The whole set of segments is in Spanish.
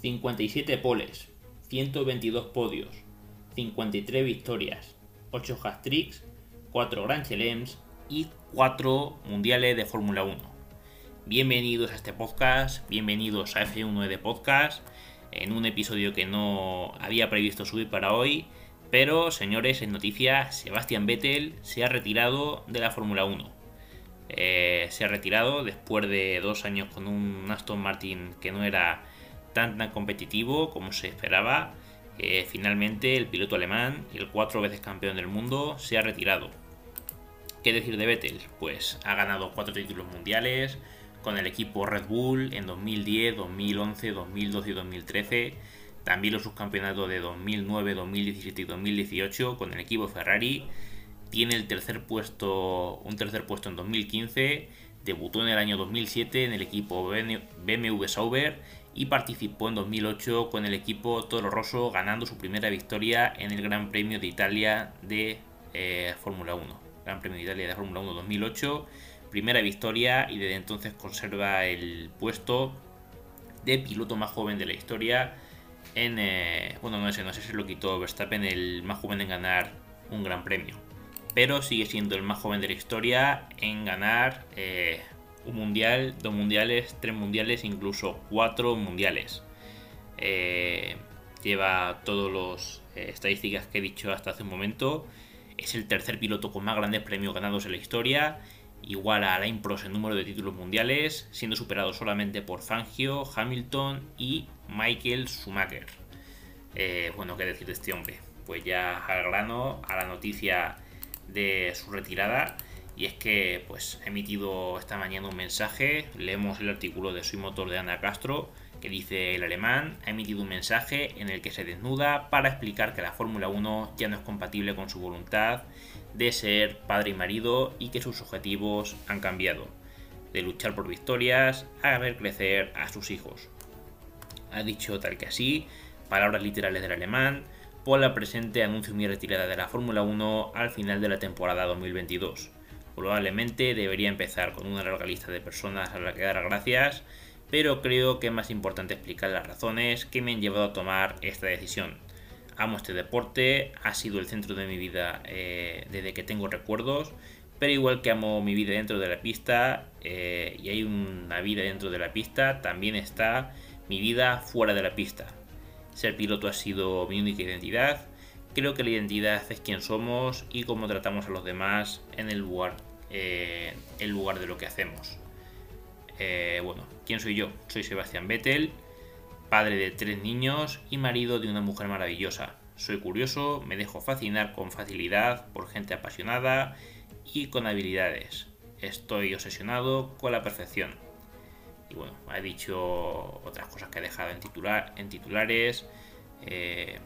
57 poles, 122 podios, 53 victorias, 8 hat-tricks, 4 Grand Chelems y 4 mundiales de Fórmula 1. Bienvenidos a este podcast, bienvenidos a F1 de Podcast, en un episodio que no había previsto subir para hoy, pero señores, en noticia, Sebastian Vettel se ha retirado de la Fórmula 1. Eh, se ha retirado después de dos años con un Aston Martin que no era tan, tan competitivo como se esperaba. Finalmente el piloto alemán el cuatro veces campeón del mundo se ha retirado. ¿Qué decir de Vettel? Pues ha ganado cuatro títulos mundiales con el equipo Red Bull en 2010, 2011, 2012 y 2013. También los subcampeonatos de 2009, 2017 y 2018 con el equipo Ferrari. Tiene el tercer puesto, un tercer puesto en 2015. Debutó en el año 2007 en el equipo BMW Sauber y participó en 2008 con el equipo Toro Rosso ganando su primera victoria en el Gran Premio de Italia de eh, Fórmula 1. Gran Premio de Italia de Fórmula 1 2008, primera victoria y desde entonces conserva el puesto de piloto más joven de la historia. En, eh, bueno, no sé, no sé si lo quitó Verstappen, el más joven en ganar un Gran Premio, pero sigue siendo el más joven de la historia en ganar eh, un mundial, dos mundiales, tres mundiales, incluso cuatro mundiales. Eh, lleva todas las eh, estadísticas que he dicho hasta hace un momento. Es el tercer piloto con más grandes premios ganados en la historia, igual a Alain Prost en número de títulos mundiales, siendo superado solamente por Fangio, Hamilton y Michael Schumacher. Bueno, ¿qué decir de este hombre? Pues ya al grano, a la noticia de su retirada y es que pues ha emitido esta mañana un mensaje, leemos el artículo de Soy Motor de Ana Castro, que dice el alemán, ha emitido un mensaje en el que se desnuda para explicar que la Fórmula 1 ya no es compatible con su voluntad de ser padre y marido y que sus objetivos han cambiado, de luchar por victorias a ver crecer a sus hijos. Ha dicho tal que así, palabras literales del alemán, por la presente anuncio mi retirada de la Fórmula 1 al final de la temporada 2022. Probablemente debería empezar con una larga lista de personas a las que dar gracias, pero creo que es más importante explicar las razones que me han llevado a tomar esta decisión. Amo este deporte, ha sido el centro de mi vida eh, desde que tengo recuerdos, pero igual que amo mi vida dentro de la pista eh, y hay una vida dentro de la pista, también está mi vida fuera de la pista. Ser piloto ha sido mi única identidad. Creo que la identidad es quién somos y cómo tratamos a los demás en el lugar eh, lugar de lo que hacemos. Eh, bueno, ¿quién soy yo? Soy Sebastián Vettel, padre de tres niños y marido de una mujer maravillosa. Soy curioso, me dejo fascinar con facilidad por gente apasionada y con habilidades. Estoy obsesionado con la perfección. Y bueno, ha dicho otras cosas que ha dejado en titulares, eh,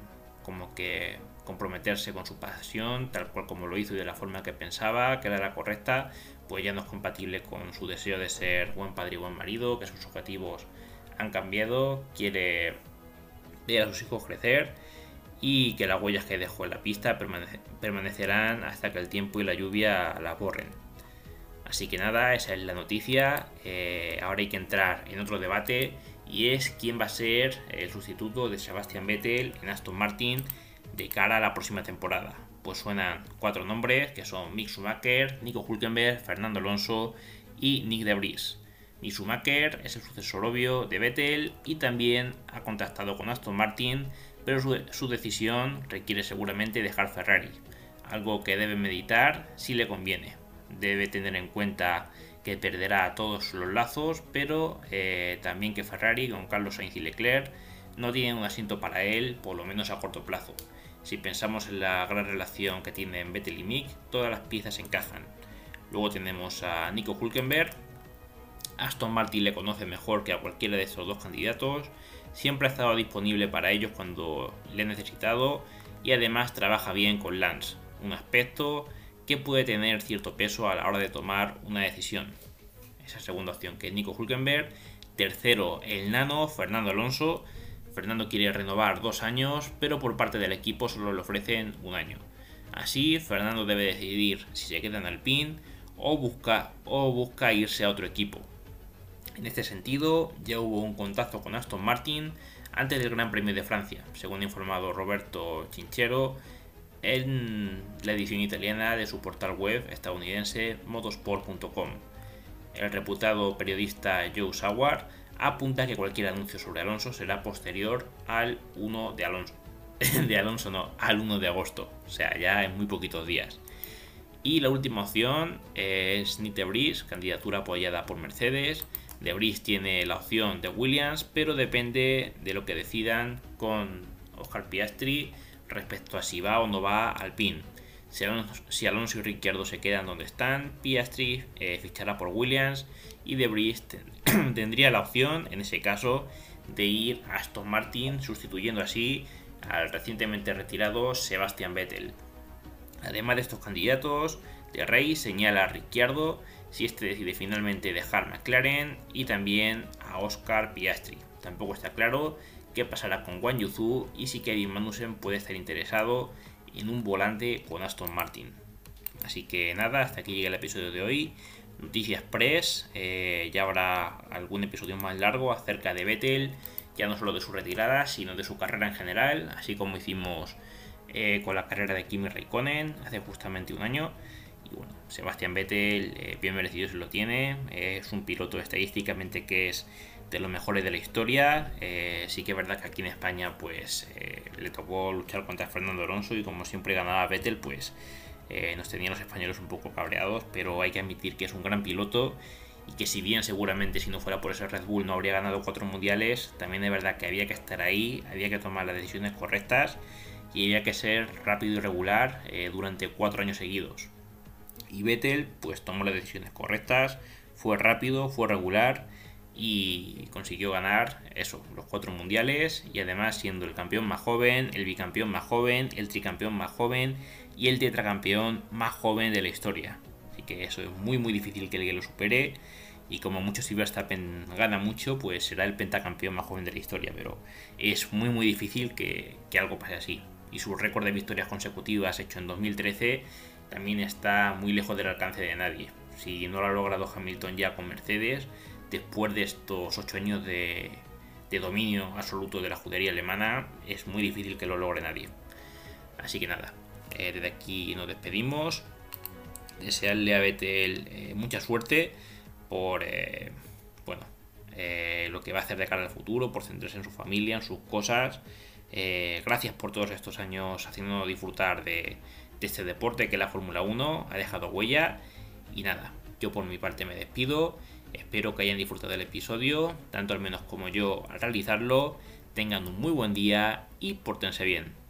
como que comprometerse con su pasión, tal cual como lo hizo y de la forma que pensaba que era la correcta, pues ya no es compatible con su deseo de ser buen padre y buen marido, que sus objetivos han cambiado, quiere ver a sus hijos crecer y que las huellas que dejó en la pista permanecerán hasta que el tiempo y la lluvia la borren. Así que nada, esa es la noticia. Eh, ahora hay que entrar en otro debate y es quién va a ser el sustituto de Sebastian Vettel en Aston Martin de cara a la próxima temporada. Pues suenan cuatro nombres que son Mick Schumacher, Nico Hulkenberg, Fernando Alonso y Nick de Vries. Mick Schumacher es el sucesor obvio de Vettel y también ha contactado con Aston Martin, pero su, decisión requiere seguramente dejar Ferrari, algo que debe meditar si le conviene. Debe tener en cuenta que perderá todos los lazos, pero eh, también que Ferrari con Carlos Sainz y Leclerc no tienen un asiento para él, por lo menos a corto plazo. Si pensamos en la gran relación que tienen Vettel y Mick, todas las piezas encajan. Luego tenemos a Nico Hulkenberg. Aston Martin le conoce mejor que a cualquiera de estos dos candidatos. Siempre ha estado disponible para ellos cuando le han necesitado y además trabaja bien con Lance, un aspecto puede tener cierto peso a la hora de tomar una decisión. Esa segunda opción que es Nico Hulkenberg. Tercero, el nano Fernando Alonso Fernando quiere renovar dos años, pero por parte del equipo solo le ofrecen un año. Así, Fernando debe decidir si se queda en Alpine o busca, o busca irse a otro equipo. En este sentido, ya hubo un contacto con Aston Martin antes del Gran Premio de Francia, según ha informado Roberto Chinchero en la edición italiana de su portal web estadounidense modosport.com. El reputado periodista Joe Sauer apunta que cualquier anuncio sobre Alonso será posterior al 1 de Alonso. de Alonso no, al 1 de agosto, o sea, ya en muy poquitos días. Y la última opción es Nite Breeze, candidatura apoyada por Mercedes. De Breeze tiene la opción de Williams, pero depende de lo que decidan con Oscar Piastri respecto a si va o no va al PIN. Si Alonso, y Ricciardo se quedan donde están, Piastri eh, fichará por Williams y De Breeze tendría la opción, en ese caso, de ir a Aston Martin, sustituyendo así al recientemente retirado Sebastian Vettel. Además de estos candidatos, De Rey señala a Ricciardo si este decide finalmente dejar McLaren y también a Oscar Piastri. Tampoco está claro qué pasará con Wang Yuzu y si Kevin Magnussen puede estar interesado en un volante con Aston Martin. Así que nada, hasta aquí llega el episodio de hoy. Noticias Press, eh, ya habrá algún episodio más largo acerca de Vettel, ya no solo de su retirada, sino de su carrera en general, así como hicimos eh, con la carrera de Kimi Raikkonen hace justamente un año. Y bueno, Sebastián Vettel, eh, bien merecido se lo tiene, es un piloto estadísticamente que es de los mejores de la historia. Eh, sí que es verdad que aquí en España pues le tocó luchar contra Fernando Alonso y como siempre ganaba Vettel pues nos tenían los españoles un poco cabreados, pero hay que admitir que es un gran piloto y que si bien seguramente si no fuera por ese Red Bull no habría ganado cuatro mundiales, también es verdad que había que estar ahí, había que tomar las decisiones correctas y había que ser rápido y regular eh, durante cuatro años seguidos. Y Vettel pues tomó las decisiones correctas, fue rápido, fue regular y consiguió ganar eso, los cuatro mundiales y además siendo el campeón más joven, el bicampeón más joven, el tricampeón más joven y el tetracampeón más joven de la historia. Así que eso es muy muy difícil que alguien lo supere y como mucho si Verstappen gana mucho, pues será el pentacampeón más joven de la historia, pero es muy muy difícil que algo pase así y su récord de victorias consecutivas hecho en 2013 también está muy lejos del alcance de nadie. Si no lo ha logrado Hamilton ya con Mercedes, después de estos 8 años de, dominio absoluto de la judería alemana, es muy difícil que lo logre nadie. Así que nada, eh, desde aquí nos despedimos. Desearle a Vettel eh, mucha suerte por eh, bueno, lo que va a hacer de cara al futuro, por centrarse en su familia, en sus cosas gracias por todos estos años haciéndonos disfrutar de, este deporte que la Fórmula 1 ha dejado huella. Y nada, yo por mi parte me despido. Espero que hayan disfrutado del episodio, tanto al menos como yo al realizarlo. Tengan un muy buen día y pórtense bien.